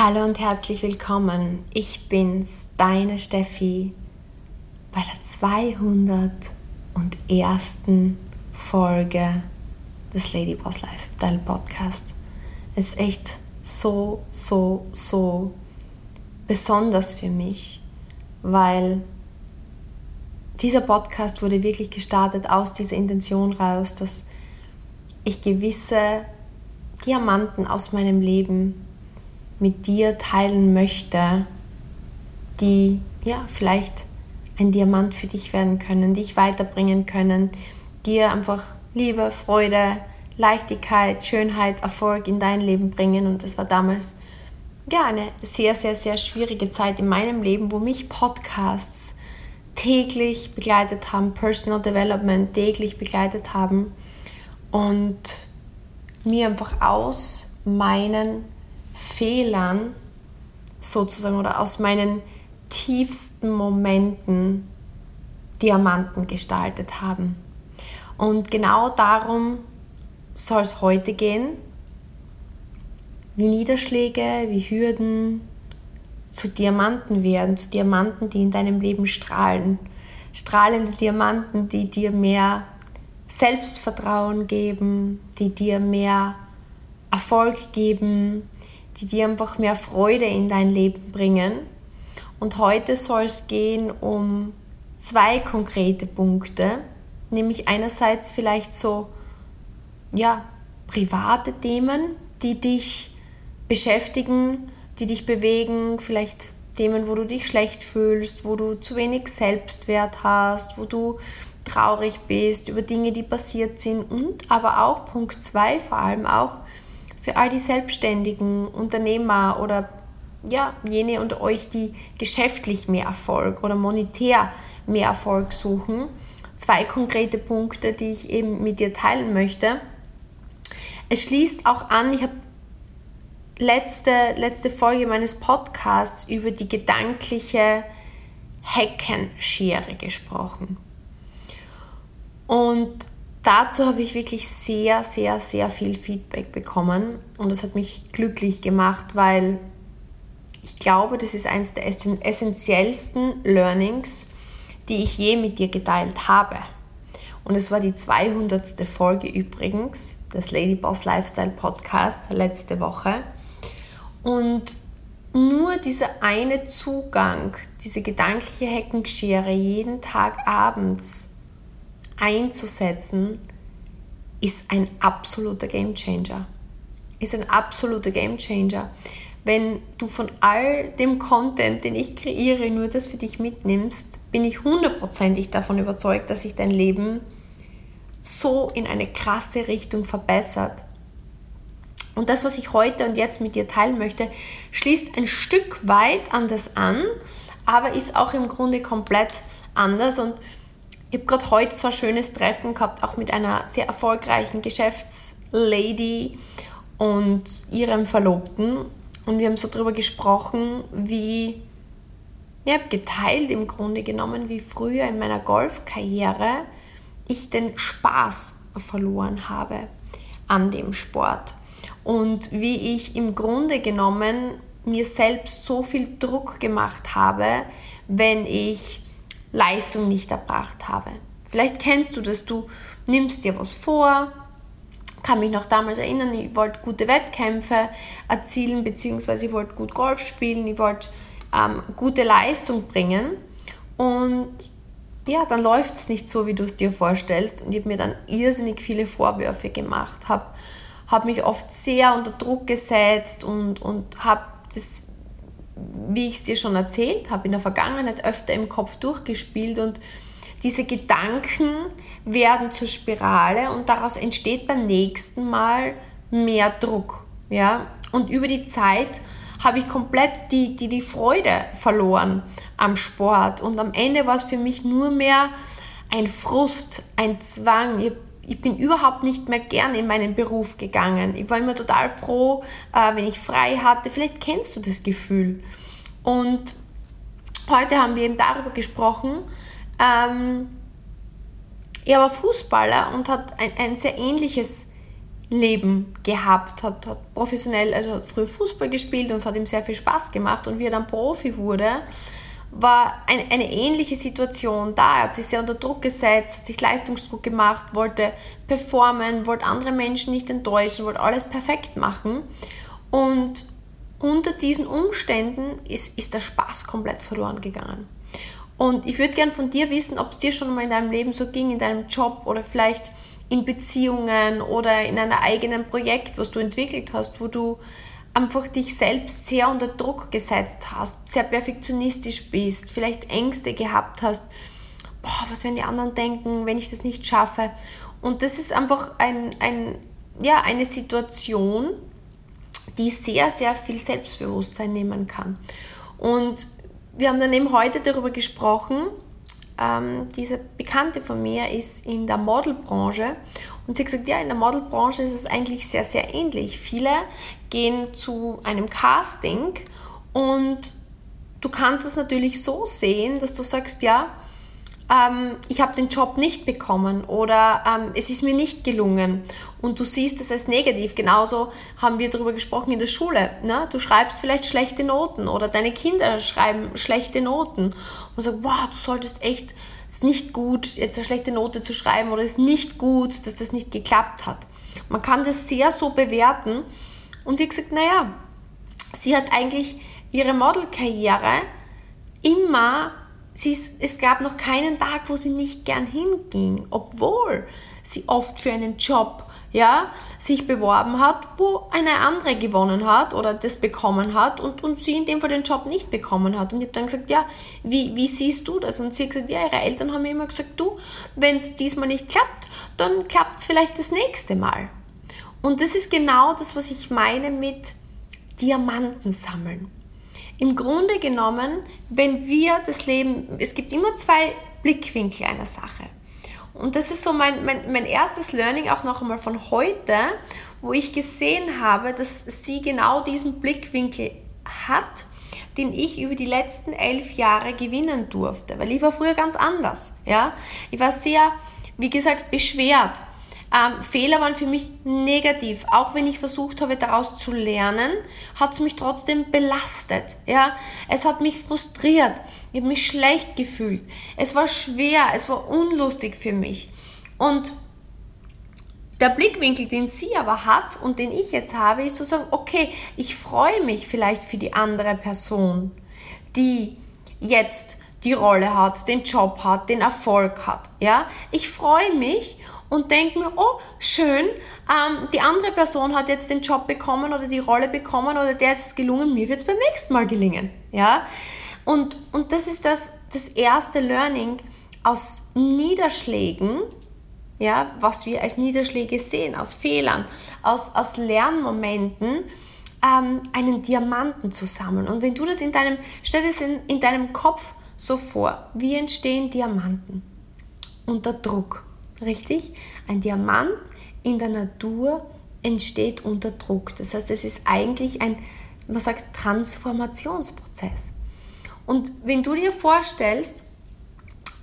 Hallo und herzlich willkommen. Ich bin's, deine Steffi, bei der 201. Folge des Ladyboss Lifestyle Podcast. Es ist echt so, so, so besonders für mich, weil dieser Podcast wurde wirklich gestartet aus dieser Intention raus, dass ich gewisse Diamanten aus meinem Leben mit dir teilen möchte, die ja vielleicht ein Diamant für dich werden können, dich weiterbringen können, dir einfach Liebe, Freude, Leichtigkeit, Schönheit, Erfolg in dein Leben bringen. Und das war damals ja eine sehr, sehr, sehr schwierige Zeit in meinem Leben, wo mich Podcasts täglich begleitet haben, Personal Development täglich begleitet haben und mir einfach aus meinen Fehlern sozusagen oder aus meinen tiefsten Momenten Diamanten gestaltet haben. Und genau darum soll es heute gehen, wie Niederschläge, wie Hürden zu Diamanten werden, zu Diamanten, die in deinem Leben strahlen. Strahlende Diamanten, die dir mehr Selbstvertrauen geben, die dir mehr Erfolg geben, die dir einfach mehr Freude in dein Leben bringen. Und heute soll es gehen um zwei konkrete Punkte, nämlich einerseits vielleicht so, ja, private Themen, die dich beschäftigen, die dich bewegen, vielleicht Themen, wo du dich schlecht fühlst, wo du zu wenig Selbstwert hast, wo du traurig bist über Dinge, die passiert sind. Und aber auch Punkt 2 vor allem auch für all die selbstständigen Unternehmer oder ja, jene unter euch, die geschäftlich mehr Erfolg oder monetär mehr Erfolg suchen. Zwei konkrete Punkte, die ich eben mit dir teilen möchte. Es schließt auch an, ich habe letzte, letzte Folge meines Podcasts über die gedankliche Heckenschere gesprochen. Und dazu habe ich wirklich sehr, sehr, sehr viel Feedback bekommen und das hat mich glücklich gemacht, weil ich glaube, das ist eines der essentiellsten Learnings, die ich je mit dir geteilt habe. Und es war die 200. Folge übrigens des Ladyboss Lifestyle Podcast letzte Woche. Und nur dieser eine Zugang, diese gedankliche Heckenschere jeden Tag abends einzusetzen, ist ein absoluter Gamechanger. Ist ein absoluter Gamechanger. Wenn du von all dem Content, den ich kreiere, nur das für dich mitnimmst, bin ich hundertprozentig davon überzeugt, dass sich dein Leben so in eine krasse Richtung verbessert. Und das, was ich heute und jetzt mit dir teilen möchte, schließt ein Stück weit an das an, aber ist auch im Grunde komplett anders. Und ich habe gerade heute so ein schönes Treffen gehabt, auch mit einer sehr erfolgreichen Geschäftslady und ihrem Verlobten. Und wir haben so darüber gesprochen, wie, ich habe geteilt im Grunde genommen, wie früher in meiner Golfkarriere ich den Spaß verloren habe an dem Sport. Und wie ich im Grunde genommen mir selbst so viel Druck gemacht habe, wenn ich Leistung nicht erbracht habe. Vielleicht kennst du das, du nimmst dir was vor, kann mich noch damals erinnern, ich wollte gute Wettkämpfe erzielen, beziehungsweise ich wollte gut Golf spielen, ich wollte ähm, gute Leistung bringen. Und ja, dann läuft es nicht so, wie du es dir vorstellst. Und ich habe mir dann irrsinnig viele Vorwürfe gemacht, habe hab mich oft sehr unter Druck gesetzt und, und habe das wie ich es dir schon erzählt habe, in der Vergangenheit öfter im Kopf durchgespielt und diese Gedanken werden zur Spirale und daraus entsteht beim nächsten Mal mehr Druck. Ja? Und über die Zeit habe ich komplett die, die, die Freude verloren am Sport und am Ende war es für mich nur mehr ein Frust, ein Zwang. Ich ich bin überhaupt nicht mehr gern in meinen Beruf gegangen. Ich war immer total froh, äh, wenn ich frei hatte. Vielleicht kennst du das Gefühl. Und heute haben wir eben darüber gesprochen. Ähm, er war Fußballer und hat ein, ein sehr ähnliches Leben gehabt, hat, hat professionell, also hat früher Fußball gespielt und es hat ihm sehr viel Spaß gemacht. Und wie er dann Profi wurde, war ein, eine ähnliche Situation da. Er hat sich sehr unter Druck gesetzt, hat sich Leistungsdruck gemacht, wollte performen, wollte andere Menschen nicht enttäuschen, wollte alles perfekt machen. Und unter diesen Umständen ist, ist der Spaß komplett verloren gegangen. Und ich würde gern von dir wissen, ob es dir schon mal in deinem Leben so ging, in deinem Job oder vielleicht in Beziehungen oder in einem eigenen Projekt, was du entwickelt hast, wo du einfach dich selbst sehr unter Druck gesetzt hast, sehr perfektionistisch bist, vielleicht Ängste gehabt hast, boah, was werden die anderen denken, wenn ich das nicht schaffe. Und das ist einfach ein, ein, ja, eine Situation, die sehr, sehr viel Selbstbewusstsein nehmen kann. Und wir haben dann eben heute darüber gesprochen, ähm, diese Bekannte von mir ist in der Modelbranche und sie hat gesagt, ja, in der Modelbranche ist es eigentlich sehr, sehr ähnlich. Viele gehen zu einem Casting und du kannst es natürlich so sehen, dass du sagst, ja, ähm, ich habe den Job nicht bekommen oder ähm, es ist mir nicht gelungen und du siehst es als negativ. Genauso haben wir darüber gesprochen in der Schule. Ne? Du schreibst vielleicht schlechte Noten oder deine Kinder schreiben schlechte Noten und sagst, wow, du solltest echt, es ist nicht gut, jetzt eine schlechte Note zu schreiben oder es ist nicht gut, dass das nicht geklappt hat. Man kann das sehr so bewerten und sie hat gesagt, naja, sie hat eigentlich ihre Modelkarriere immer Sie ist, es gab noch keinen Tag, wo sie nicht gern hinging, obwohl sie oft für einen Job ja, sich beworben hat, wo eine andere gewonnen hat oder das bekommen hat und, und sie in dem Fall den Job nicht bekommen hat. Und ich habe dann gesagt, ja, wie, wie siehst du das? Und sie hat gesagt, ja, ihre Eltern haben immer gesagt, du, wenn es diesmal nicht klappt, dann klappt es vielleicht das nächste Mal. Und das ist genau das, was ich meine mit Diamanten sammeln. Im Grunde genommen, wenn wir das Leben, es gibt immer zwei Blickwinkel einer Sache. Und das ist so mein, mein, mein erstes Learning auch noch einmal von heute, wo ich gesehen habe, dass sie genau diesen Blickwinkel hat, den ich über die letzten elf Jahre gewinnen durfte. Weil ich war früher ganz anders. Ja? Ich war sehr, wie gesagt, beschwert ähm, Fehler waren für mich negativ. Auch wenn ich versucht habe, daraus zu lernen, hat es mich trotzdem belastet. Ja? Es hat mich frustriert. Ich habe mich schlecht gefühlt. Es war schwer, es war unlustig für mich. Und der Blickwinkel, den sie aber hat und den ich jetzt habe, ist zu sagen, okay, ich freue mich vielleicht für die andere Person, die jetzt die Rolle hat, den Job hat, den Erfolg hat. Ja, ich freue mich und denke mir, oh, schön, ähm, die andere Person hat jetzt den Job bekommen oder die Rolle bekommen oder der ist es gelungen, mir wird es beim nächsten Mal gelingen. Ja? Und, und das ist das, das erste Learning aus Niederschlägen, ja, was wir als Niederschläge sehen, aus Fehlern, aus, aus Lernmomenten, ähm, einen Diamanten zu sammeln. Und wenn du das in deinem, stell es in, in deinem Kopf so vor, wie entstehen Diamanten? Unter Druck Richtig? Ein Diamant in der Natur entsteht unter Druck. Das heißt, es ist eigentlich ein, man sagt, Transformationsprozess. Und wenn du dir vorstellst,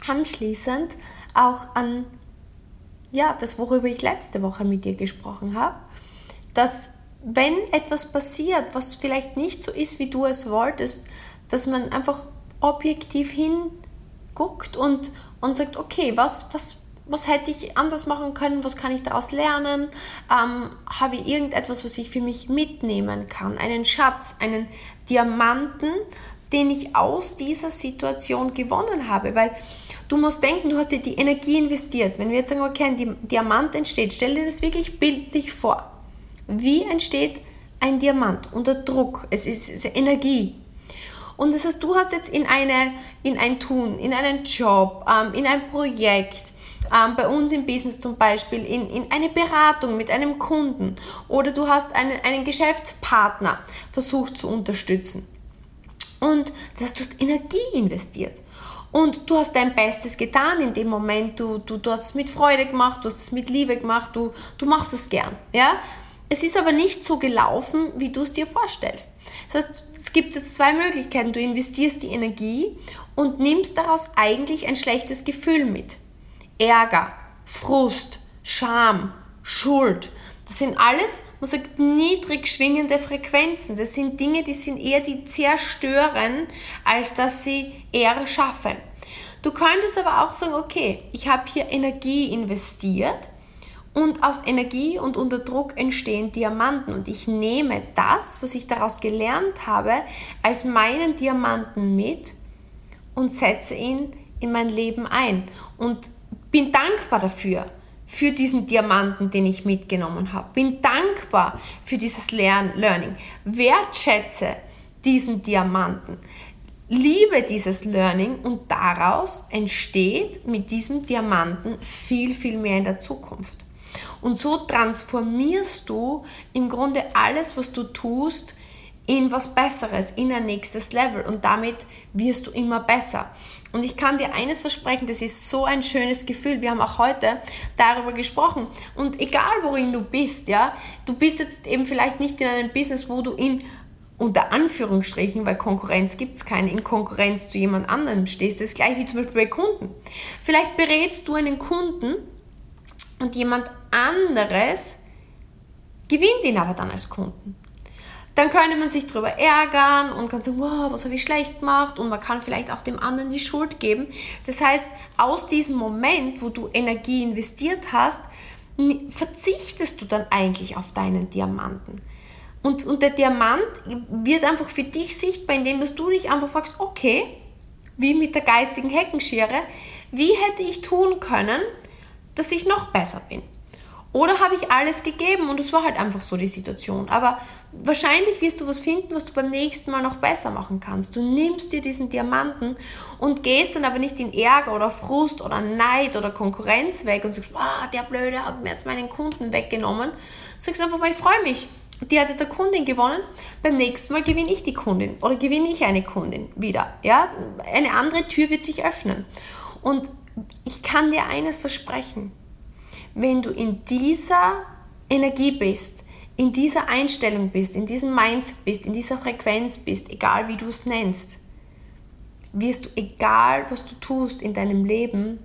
anschließend auch an ja, das, worüber ich letzte Woche mit dir gesprochen habe, dass wenn etwas passiert, was vielleicht nicht so ist, wie du es wolltest, dass man einfach objektiv hinguckt und, und sagt, okay, was, was was hätte ich anders machen können, was kann ich daraus lernen, ähm, habe ich irgendetwas, was ich für mich mitnehmen kann, einen Schatz, einen Diamanten, den ich aus dieser Situation gewonnen habe, weil du musst denken, du hast dir die Energie investiert. Wenn wir jetzt sagen, okay, ein Diamant entsteht, stell dir das wirklich bildlich vor. Wie entsteht ein Diamant unter Druck? Es ist, es ist Energie. Und das heißt, du hast jetzt in, eine, in ein Tun, in einen Job, ähm, in ein Projekt, ähm, bei uns im Business zum Beispiel, in, in eine Beratung mit einem Kunden oder du hast einen, einen Geschäftspartner versucht zu unterstützen. Und das heißt, du hast Energie investiert. Und du hast dein Bestes getan in dem Moment. Du, du, du hast es mit Freude gemacht, du hast es mit Liebe gemacht, du, du machst es gern. Ja? Es ist aber nicht so gelaufen, wie du es dir vorstellst. Das heißt, es gibt jetzt zwei Möglichkeiten. Du investierst die Energie und nimmst daraus eigentlich ein schlechtes Gefühl mit. Ärger, Frust, Scham, Schuld. Das sind alles, man sagt, niedrig schwingende Frequenzen. Das sind Dinge, die sind eher die zerstören, als dass sie eher schaffen. Du könntest aber auch sagen, okay, ich habe hier Energie investiert und aus Energie und unter Druck entstehen Diamanten und ich nehme das, was ich daraus gelernt habe, als meinen Diamanten mit und setze ihn in mein Leben ein und bin dankbar dafür für diesen Diamanten, den ich mitgenommen habe. Bin dankbar für dieses Lern Learning. Wertschätze diesen Diamanten. Liebe dieses Learning und daraus entsteht mit diesem Diamanten viel, viel mehr in der Zukunft. Und so transformierst du im Grunde alles, was du tust, in was Besseres, in ein nächstes Level und damit wirst du immer besser. Und ich kann dir eines versprechen, das ist so ein schönes Gefühl. Wir haben auch heute darüber gesprochen. Und egal worin du bist, ja, du bist jetzt eben vielleicht nicht in einem Business, wo du in unter Anführungsstrichen, weil Konkurrenz gibt es keine, in Konkurrenz zu jemand anderem stehst. Das ist gleich wie zum Beispiel bei Kunden. Vielleicht berätst du einen Kunden und jemand anderes gewinnt ihn aber dann als Kunden dann könnte man sich darüber ärgern und kann sagen, wow, was habe ich schlecht gemacht und man kann vielleicht auch dem anderen die Schuld geben. Das heißt, aus diesem Moment, wo du Energie investiert hast, verzichtest du dann eigentlich auf deinen Diamanten. Und, und der Diamant wird einfach für dich sichtbar, indem dass du dich einfach fragst, okay, wie mit der geistigen Heckenschere, wie hätte ich tun können, dass ich noch besser bin? Oder habe ich alles gegeben und es war halt einfach so die Situation. Aber wahrscheinlich wirst du was finden, was du beim nächsten Mal noch besser machen kannst. Du nimmst dir diesen Diamanten und gehst dann aber nicht in Ärger oder Frust oder Neid oder Konkurrenz weg und sagst, ah, der Blöde hat mir jetzt meinen Kunden weggenommen. Sagst einfach mal, ich freue mich. Die hat jetzt eine Kundin gewonnen, beim nächsten Mal gewinne ich die Kundin oder gewinne ich eine Kundin wieder. Ja? Eine andere Tür wird sich öffnen. Und ich kann dir eines versprechen, wenn du in dieser Energie bist, in dieser Einstellung bist, in diesem Mindset bist, in dieser Frequenz bist, egal wie du es nennst, wirst du, egal was du tust in deinem Leben,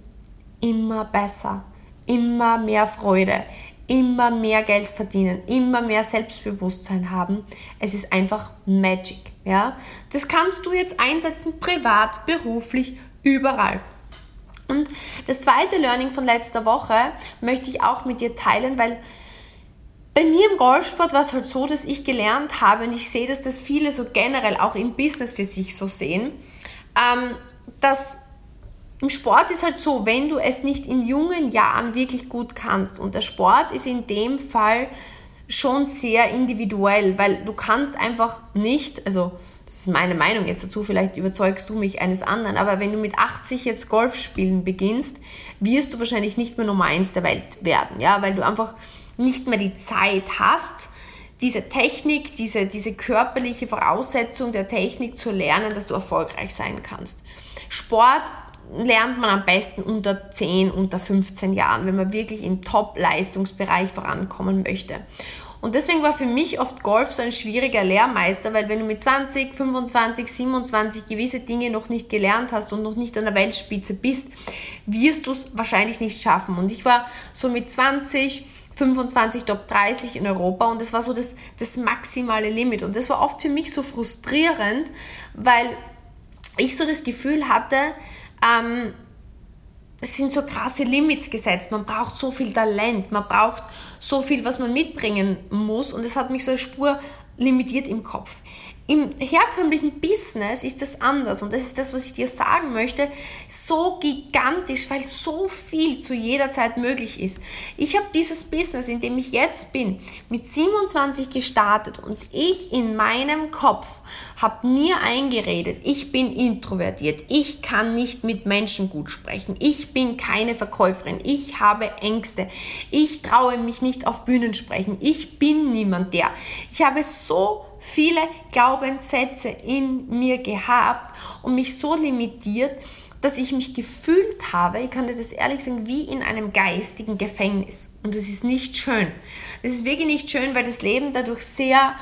immer besser, immer mehr Freude, immer mehr Geld verdienen, immer mehr Selbstbewusstsein haben. Es ist einfach Magic. Ja? Das kannst du jetzt einsetzen, privat, beruflich, überall. Und das zweite Learning von letzter Woche möchte ich auch mit dir teilen, weil bei mir im Golfsport war es halt so, dass ich gelernt habe und ich sehe, dass das viele so generell auch im Business für sich so sehen, ähm, dass im Sport ist halt so, wenn du es nicht in jungen Jahren wirklich gut kannst und der Sport ist in dem Fall schon sehr individuell, weil du kannst einfach nicht, also das ist meine Meinung jetzt dazu, vielleicht überzeugst du mich eines anderen, aber wenn du mit 80 jetzt Golf spielen beginnst, wirst du wahrscheinlich nicht mehr Nummer eins der Welt werden, ja, weil du einfach nicht mehr die Zeit hast, diese Technik, diese, diese körperliche Voraussetzung der Technik zu lernen, dass du erfolgreich sein kannst. Sport lernt man am besten unter 10, unter 15 Jahren, wenn man wirklich im Top-Leistungsbereich vorankommen möchte. Und deswegen war für mich oft Golf so ein schwieriger Lehrmeister, weil wenn du mit 20, 25, 27 gewisse Dinge noch nicht gelernt hast und noch nicht an der Weltspitze bist, wirst du es wahrscheinlich nicht schaffen. Und ich war so mit 20, 25 Top 30 in Europa und das war so das, das maximale Limit. Und das war oft für mich so frustrierend, weil ich so das Gefühl hatte, ähm, es sind so krasse Limits gesetzt. Man braucht so viel Talent, man braucht so viel, was man mitbringen muss. Und es hat mich so eine Spur limitiert im Kopf. Im herkömmlichen Business ist das anders. Und das ist das, was ich dir sagen möchte, so gigantisch, weil so viel zu jeder Zeit möglich ist. Ich habe dieses Business, in dem ich jetzt bin, mit 27 gestartet. Und ich in meinem Kopf habe mir eingeredet, ich bin introvertiert, ich kann nicht mit Menschen gut sprechen, ich bin keine Verkäuferin, ich habe Ängste, ich traue mich nicht auf Bühnen sprechen, ich bin niemand der. Ich habe so viele Glaubenssätze in mir gehabt und mich so limitiert, dass ich mich gefühlt habe, ich kann dir das ehrlich sagen, wie in einem geistigen Gefängnis. Und das ist nicht schön. Das ist wirklich nicht schön, weil das Leben dadurch sehr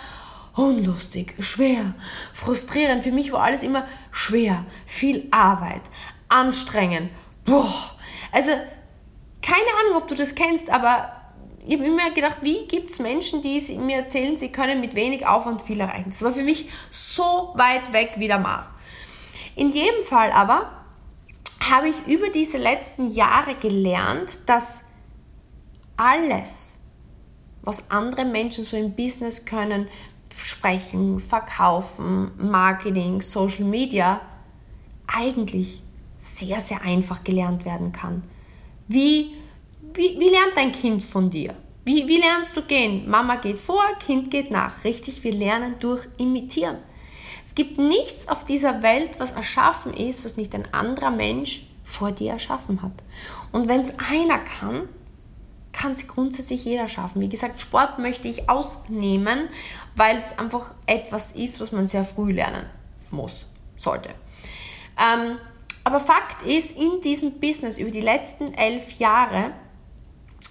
unlustig, schwer, frustrierend. Für mich war alles immer schwer, viel Arbeit, anstrengend. Boah. Also, keine Ahnung, ob du das kennst, aber ich habe immer gedacht, wie gibt es Menschen, die mir erzählen, sie können mit wenig Aufwand viel erreichen. Das war für mich so weit weg wie der Mars. In jedem Fall aber habe ich über diese letzten Jahre gelernt, dass alles, was andere Menschen so im Business können, sprechen, verkaufen, Marketing, Social Media, eigentlich sehr, sehr einfach gelernt werden kann. Wie, wie, wie lernt dein Kind von dir? Wie, wie lernst du gehen? Mama geht vor, Kind geht nach. Richtig, wir lernen durch Imitieren. Es gibt nichts auf dieser Welt, was erschaffen ist, was nicht ein anderer Mensch vor dir erschaffen hat. Und wenn es einer kann, kann es grundsätzlich jeder schaffen. Wie gesagt, Sport möchte ich ausnehmen, weil es einfach etwas ist, was man sehr früh lernen muss, sollte. Ähm, aber Fakt ist, in diesem Business über die letzten elf Jahre,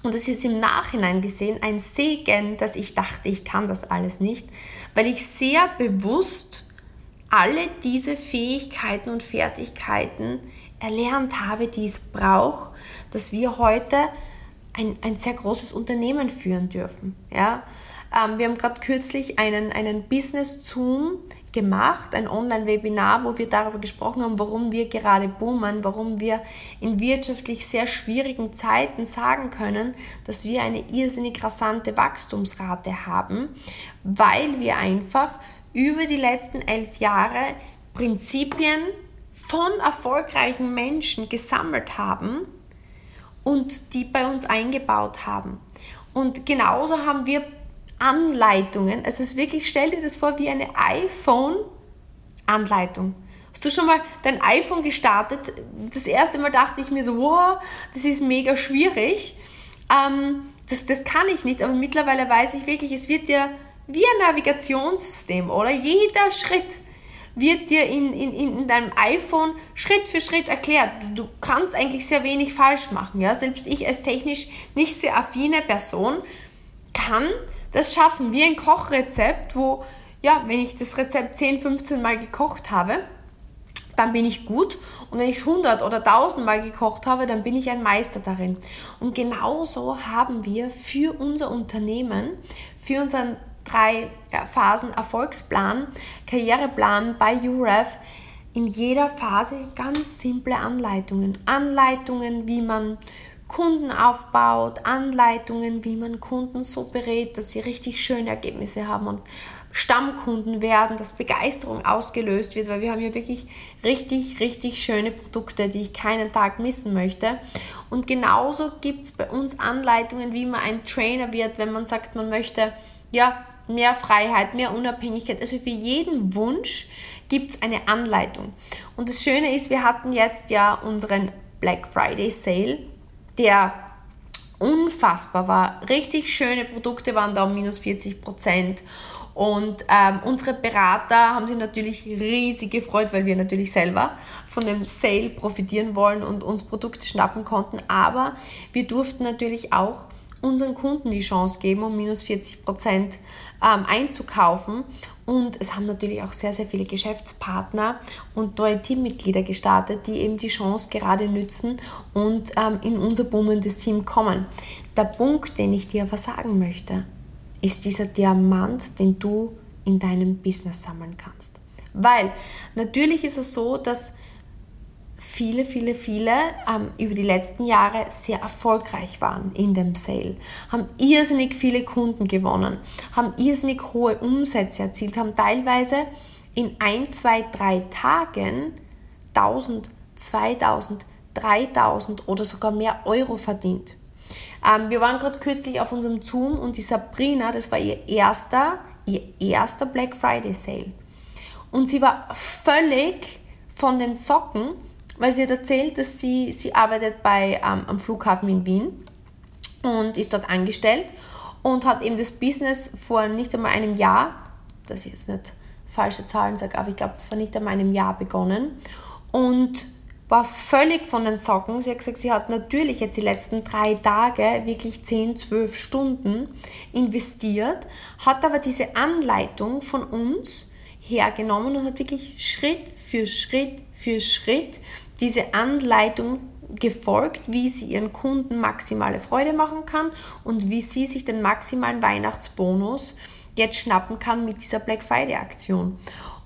und das ist im Nachhinein gesehen ein Segen, dass ich dachte, ich kann das alles nicht, weil ich sehr bewusst alle diese Fähigkeiten und Fertigkeiten erlernt habe, die es braucht, dass wir heute ein, ein sehr großes Unternehmen führen dürfen. Ja? Ähm, wir haben gerade kürzlich einen, einen Business-Zoom gemacht, ein Online-Webinar, wo wir darüber gesprochen haben, warum wir gerade boomen, warum wir in wirtschaftlich sehr schwierigen Zeiten sagen können, dass wir eine irrsinnig rasante Wachstumsrate haben, weil wir einfach über die letzten elf Jahre Prinzipien von erfolgreichen Menschen gesammelt haben und die bei uns eingebaut haben. Und genauso haben wir Anleitungen. Also es ist wirklich, stell dir das vor wie eine iPhone-Anleitung. Hast du schon mal dein iPhone gestartet? Das erste Mal dachte ich mir so, wow, das ist mega schwierig. Ähm, das, das kann ich nicht, aber mittlerweile weiß ich wirklich, es wird dir wie ein Navigationssystem, oder? Jeder Schritt wird dir in, in, in deinem iPhone Schritt für Schritt erklärt. Du, du kannst eigentlich sehr wenig falsch machen. Ja? Selbst ich als technisch nicht sehr affine Person kann das schaffen. Wie ein Kochrezept, wo, ja, wenn ich das Rezept 10, 15 Mal gekocht habe, dann bin ich gut. Und wenn ich es 100 oder 1000 Mal gekocht habe, dann bin ich ein Meister darin. Und genauso haben wir für unser Unternehmen, für unseren drei Phasen Erfolgsplan, Karriereplan bei UREF in jeder Phase ganz simple Anleitungen. Anleitungen, wie man Kunden aufbaut, Anleitungen, wie man Kunden so berät, dass sie richtig schöne Ergebnisse haben und Stammkunden werden, dass Begeisterung ausgelöst wird, weil wir haben ja wirklich richtig, richtig schöne Produkte, die ich keinen Tag missen möchte. Und genauso gibt es bei uns Anleitungen, wie man ein Trainer wird, wenn man sagt, man möchte ja mehr Freiheit, mehr Unabhängigkeit. Also für jeden Wunsch gibt es eine Anleitung. Und das Schöne ist, wir hatten jetzt ja unseren Black Friday Sale der unfassbar war. Richtig schöne Produkte waren da um minus 40 Prozent. Und ähm, unsere Berater haben sich natürlich riesig gefreut, weil wir natürlich selber von dem Sale profitieren wollen und uns Produkte schnappen konnten. Aber wir durften natürlich auch unseren Kunden die Chance geben, um minus 40 Prozent ähm, einzukaufen. Und es haben natürlich auch sehr, sehr viele Geschäftspartner und neue Teammitglieder gestartet, die eben die Chance gerade nützen und ähm, in unser boomendes Team kommen. Der Punkt, den ich dir aber sagen möchte, ist dieser Diamant, den du in deinem Business sammeln kannst. Weil natürlich ist es so, dass viele, viele, viele ähm, über die letzten Jahre sehr erfolgreich waren in dem Sale, haben irrsinnig viele Kunden gewonnen, haben irrsinnig hohe Umsätze erzielt, haben teilweise in ein, zwei, drei Tagen 1000, 2000, 3000 oder sogar mehr Euro verdient. Ähm, wir waren gerade kürzlich auf unserem Zoom und die Sabrina, das war ihr erster, ihr erster Black Friday Sale. Und sie war völlig von den Socken, weil sie hat erzählt, dass sie, sie arbeitet bei, ähm, am Flughafen in Wien und ist dort angestellt und hat eben das Business vor nicht einmal einem Jahr, dass ich jetzt nicht falsche Zahlen sage, aber ich glaube vor nicht einmal einem Jahr begonnen und war völlig von den Socken. Sie hat gesagt, sie hat natürlich jetzt die letzten drei Tage wirklich 10, 12 Stunden investiert, hat aber diese Anleitung von uns hergenommen und hat wirklich Schritt für Schritt für Schritt diese Anleitung gefolgt, wie sie ihren Kunden maximale Freude machen kann und wie sie sich den maximalen Weihnachtsbonus jetzt schnappen kann mit dieser Black Friday Aktion.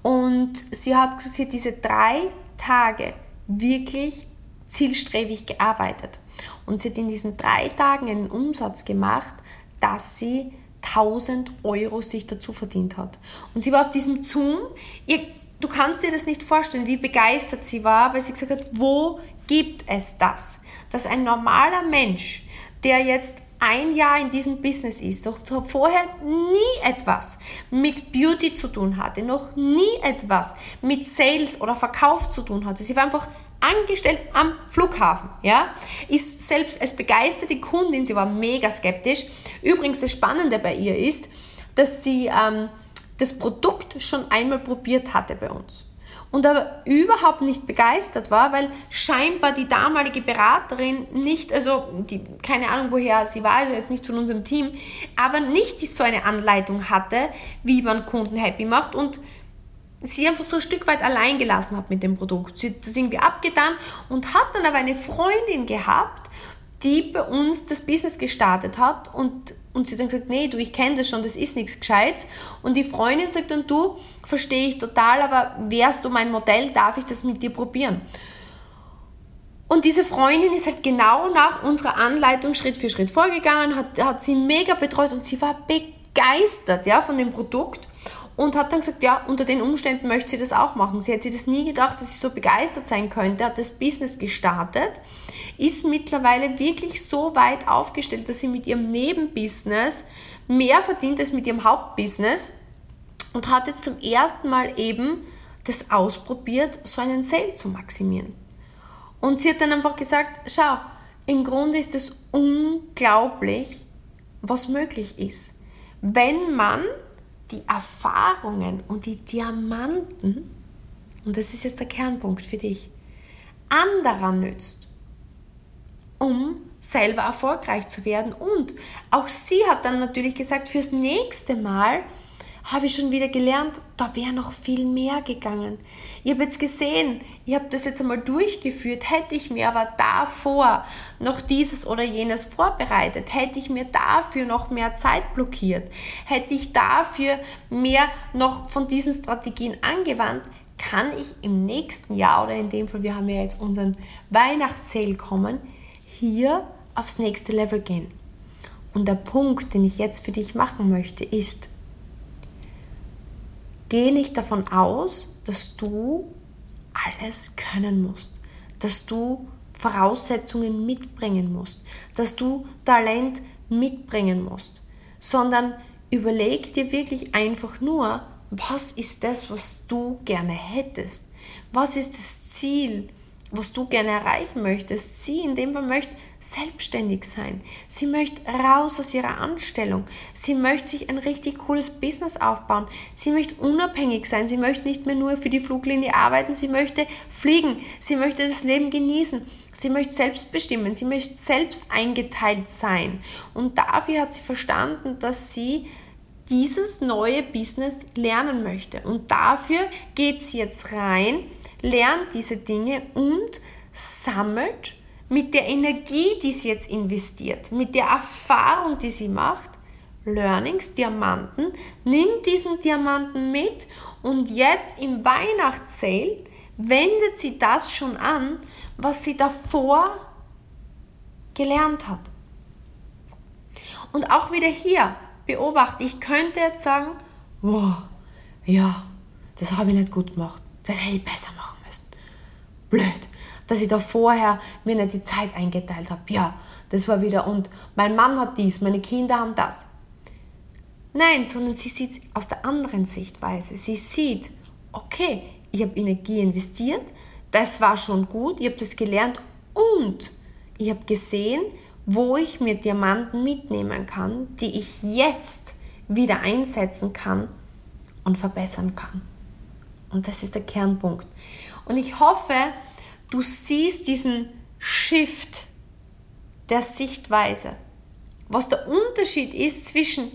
Und sie hat, sie hat diese drei Tage wirklich zielstrebig gearbeitet. Und sie hat in diesen drei Tagen einen Umsatz gemacht, dass sie 1000 Euro sich dazu verdient hat. Und sie war auf diesem Zoom, ihr, du kannst dir das nicht vorstellen, wie begeistert sie war, weil sie gesagt hat, wo gibt es das, dass ein normaler Mensch, der jetzt ein Jahr in diesem Business ist, doch vorher nie etwas mit Beauty zu tun hatte, noch nie etwas mit Sales oder Verkauf zu tun hatte. Sie war einfach angestellt am Flughafen, ja, ist selbst als begeisterte Kundin, sie war mega skeptisch. Übrigens, das Spannende bei ihr ist, dass sie ähm, das Produkt schon einmal probiert hatte bei uns. Und aber überhaupt nicht begeistert war, weil scheinbar die damalige Beraterin nicht, also die, keine Ahnung woher sie war, also jetzt nicht von unserem Team, aber nicht so eine Anleitung hatte, wie man Kunden happy macht. Und sie einfach so ein Stück weit allein gelassen hat mit dem Produkt. Sie hat das irgendwie abgetan und hat dann aber eine Freundin gehabt, die bei uns das Business gestartet hat und, und sie dann gesagt, nee, du, ich kenne das schon, das ist nichts Gescheites. Und die Freundin sagt dann, du, verstehe ich total, aber wärst du mein Modell, darf ich das mit dir probieren? Und diese Freundin ist halt genau nach unserer Anleitung Schritt für Schritt vorgegangen, hat, hat sie mega betreut und sie war begeistert ja, von dem Produkt und hat dann gesagt, ja, unter den Umständen möchte sie das auch machen. Sie hat sich das nie gedacht, dass sie so begeistert sein könnte, hat das Business gestartet, ist mittlerweile wirklich so weit aufgestellt, dass sie mit ihrem Nebenbusiness mehr verdient als mit ihrem Hauptbusiness und hat jetzt zum ersten Mal eben das ausprobiert, so einen Sale zu maximieren. Und sie hat dann einfach gesagt, schau, im Grunde ist es unglaublich, was möglich ist. Wenn man die Erfahrungen und die Diamanten, und das ist jetzt der Kernpunkt für dich, anderer nützt, um selber erfolgreich zu werden. Und auch sie hat dann natürlich gesagt, fürs nächste Mal habe ich schon wieder gelernt, da wäre noch viel mehr gegangen. Ich habe jetzt gesehen, ich habe das jetzt einmal durchgeführt, hätte ich mir aber davor noch dieses oder jenes vorbereitet, hätte ich mir dafür noch mehr Zeit blockiert, hätte ich dafür mehr noch von diesen Strategien angewandt, kann ich im nächsten Jahr oder in dem Fall, wir haben ja jetzt unseren Weihnachtssale kommen, hier aufs nächste Level gehen. Und der Punkt, den ich jetzt für dich machen möchte, ist, Geh nicht davon aus, dass du alles können musst, dass du Voraussetzungen mitbringen musst, dass du Talent mitbringen musst, sondern überleg dir wirklich einfach nur, was ist das, was du gerne hättest? Was ist das Ziel, was du gerne erreichen möchtest? Sie in dem Fall möchte selbstständig sein. Sie möchte raus aus ihrer Anstellung. Sie möchte sich ein richtig cooles Business aufbauen. Sie möchte unabhängig sein. Sie möchte nicht mehr nur für die Fluglinie arbeiten. Sie möchte fliegen. Sie möchte das Leben genießen. Sie möchte selbst bestimmen. Sie möchte selbst eingeteilt sein. Und dafür hat sie verstanden, dass sie dieses neue Business lernen möchte. Und dafür geht sie jetzt rein, lernt diese Dinge und sammelt mit der Energie, die sie jetzt investiert, mit der Erfahrung, die sie macht, Learnings, Diamanten, nimmt diesen Diamanten mit und jetzt im Weihnachtssale wendet sie das schon an, was sie davor gelernt hat. Und auch wieder hier beobachte, ich könnte jetzt sagen, wow, ja, das habe ich nicht gut gemacht, das hätte ich besser machen müssen. Blöd dass ich da vorher mir nicht die Zeit eingeteilt habe. Ja, das war wieder und mein Mann hat dies, meine Kinder haben das. Nein, sondern sie sieht es aus der anderen Sichtweise. Sie sieht, okay, ich habe Energie investiert, das war schon gut, ich habe das gelernt und ich habe gesehen, wo ich mir Diamanten mitnehmen kann, die ich jetzt wieder einsetzen kann und verbessern kann. Und das ist der Kernpunkt. Und ich hoffe, Du siehst diesen Shift der Sichtweise. Was der Unterschied ist zwischen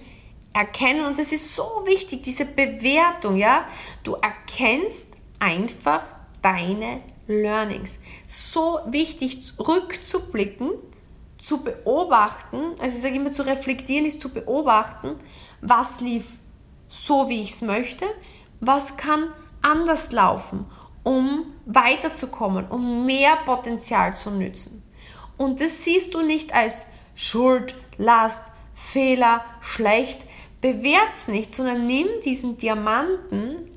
erkennen, und das ist so wichtig, diese Bewertung, ja. Du erkennst einfach deine Learnings. So wichtig, rückzublicken, zu beobachten, also ich sage immer zu reflektieren ist zu beobachten, was lief so, wie ich es möchte, was kann anders laufen, um weiterzukommen, um mehr Potenzial zu nützen. Und das siehst du nicht als Schuld, Last, Fehler, schlecht, bewert's nicht, sondern nimm diesen Diamanten,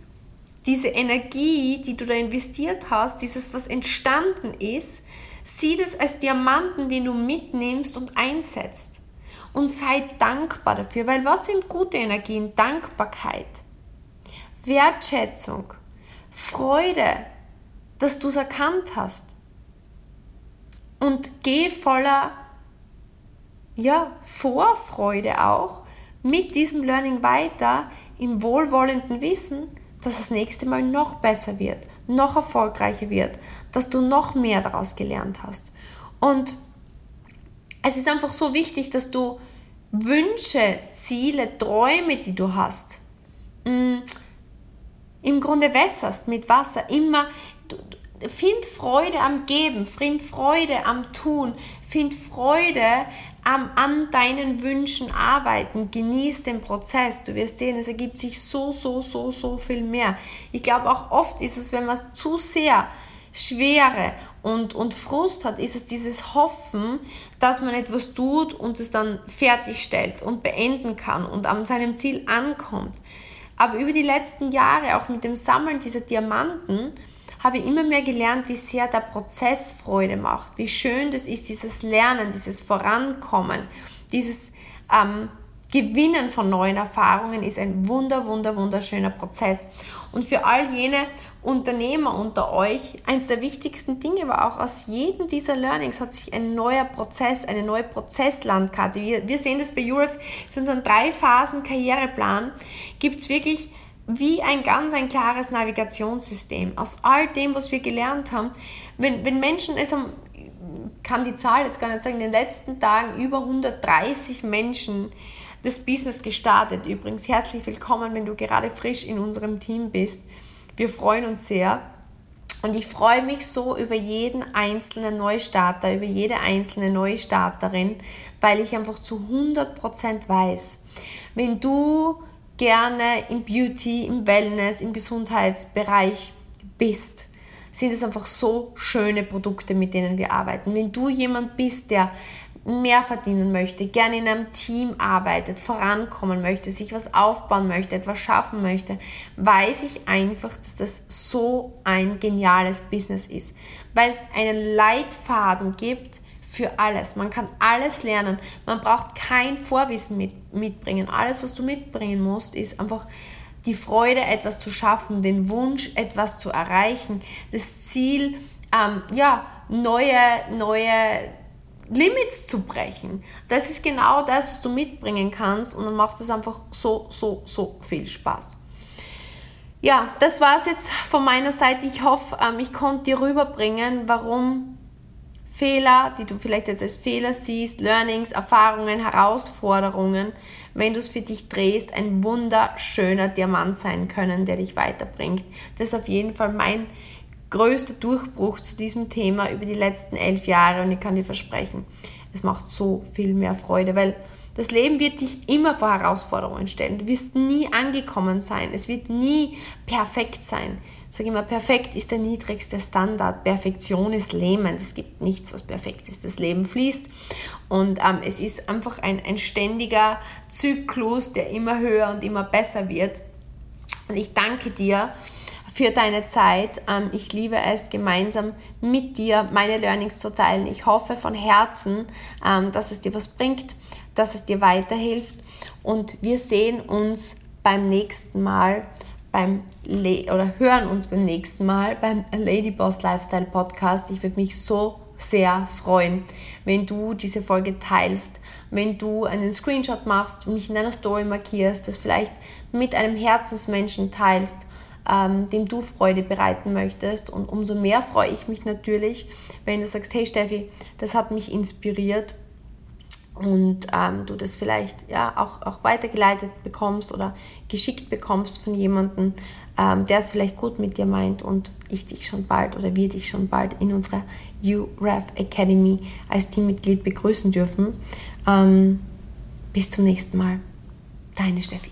diese Energie, die du da investiert hast, dieses, was entstanden ist, sieh das als Diamanten, den du mitnimmst und einsetzt. Und sei dankbar dafür, weil was sind gute Energien? Dankbarkeit, Wertschätzung, Freude, dass du es erkannt hast. Und geh voller ja, Vorfreude auch mit diesem Learning weiter im wohlwollenden Wissen, dass das nächste Mal noch besser wird, noch erfolgreicher wird, dass du noch mehr daraus gelernt hast. Und es ist einfach so wichtig, dass du Wünsche, Ziele, Träume, die du hast, mm, im Grunde wässerst mit Wasser. Immer, find Freude am Geben, find Freude am Tun, find Freude am, an deinen Wünschen arbeiten, genieß den Prozess. Du wirst sehen, es ergibt sich so, so, so, so viel mehr. Ich glaube auch oft ist es, wenn man zu sehr Schwere und, und Frust hat, ist es dieses Hoffen, dass man etwas tut und es dann fertigstellt und beenden kann und an seinem Ziel ankommt. Aber über die letzten Jahre, auch mit dem Sammeln dieser Diamanten, habe ich immer mehr gelernt, wie sehr der Prozess Freude macht, wie schön das ist, dieses Lernen, dieses Vorankommen, dieses ähm, Gewinnen von neuen Erfahrungen ist ein wunder, wunder, wunderschöner Prozess. Und für all jene Unternehmer unter euch, eines der wichtigsten Dinge war auch, aus jedem dieser Learnings hat sich ein neuer Prozess, eine neue Prozesslandkarte. Wir, wir sehen das bei Europe für unseren drei Phasen Karriereplan, gibt es wirklich wie ein ganz ein klares Navigationssystem. Aus all dem, was wir gelernt haben, wenn, wenn Menschen es haben, kann die Zahl jetzt gar nicht sagen, in den letzten Tagen über 130 Menschen das Business gestartet. Übrigens herzlich willkommen, wenn du gerade frisch in unserem Team bist. Wir freuen uns sehr. Und ich freue mich so über jeden einzelnen Neustarter, über jede einzelne Neustarterin, weil ich einfach zu 100% weiß, wenn du gerne im Beauty, im Wellness, im Gesundheitsbereich bist, sind es einfach so schöne Produkte, mit denen wir arbeiten. Wenn du jemand bist, der mehr verdienen möchte, gerne in einem Team arbeitet, vorankommen möchte, sich was aufbauen möchte, etwas schaffen möchte, weiß ich einfach, dass das so ein geniales Business ist, weil es einen Leitfaden gibt, für alles. Man kann alles lernen. Man braucht kein Vorwissen mit, mitbringen. Alles, was du mitbringen musst, ist einfach die Freude, etwas zu schaffen, den Wunsch, etwas zu erreichen, das Ziel, ähm, ja, neue, neue Limits zu brechen. Das ist genau das, was du mitbringen kannst und dann macht es einfach so, so, so viel Spaß. Ja, das war es jetzt von meiner Seite. Ich hoffe, ähm, ich konnte dir rüberbringen, warum Fehler, die du vielleicht jetzt als Fehler siehst, Learnings, Erfahrungen, Herausforderungen, wenn du es für dich drehst, ein wunderschöner Diamant sein können, der dich weiterbringt. Das ist auf jeden Fall mein größter Durchbruch zu diesem Thema über die letzten elf Jahre und ich kann dir versprechen, es macht so viel mehr Freude, weil das Leben wird dich immer vor Herausforderungen stellen. Du wirst nie angekommen sein. Es wird nie perfekt sein sage immer, perfekt ist der niedrigste Standard. Perfektion ist lähmend. Es gibt nichts, was perfekt ist. Das Leben fließt und ähm, es ist einfach ein, ein ständiger Zyklus, der immer höher und immer besser wird. Und ich danke dir für deine Zeit. Ähm, ich liebe es, gemeinsam mit dir meine Learnings zu teilen. Ich hoffe von Herzen, ähm, dass es dir was bringt, dass es dir weiterhilft. Und wir sehen uns beim nächsten Mal beim Le oder hören uns beim nächsten Mal beim Ladyboss Lifestyle Podcast. Ich würde mich so sehr freuen, wenn du diese Folge teilst, wenn du einen Screenshot machst, mich in deiner Story markierst, das vielleicht mit einem Herzensmenschen teilst, ähm, dem du Freude bereiten möchtest. Und umso mehr freue ich mich natürlich, wenn du sagst, hey Steffi, das hat mich inspiriert und ähm, du das vielleicht ja auch, auch weitergeleitet bekommst oder geschickt bekommst von jemandem, ähm, der es vielleicht gut mit dir meint und ich dich schon bald oder wir dich schon bald in unserer UREF Academy als Teammitglied begrüßen dürfen. Ähm, bis zum nächsten Mal. Deine Steffi.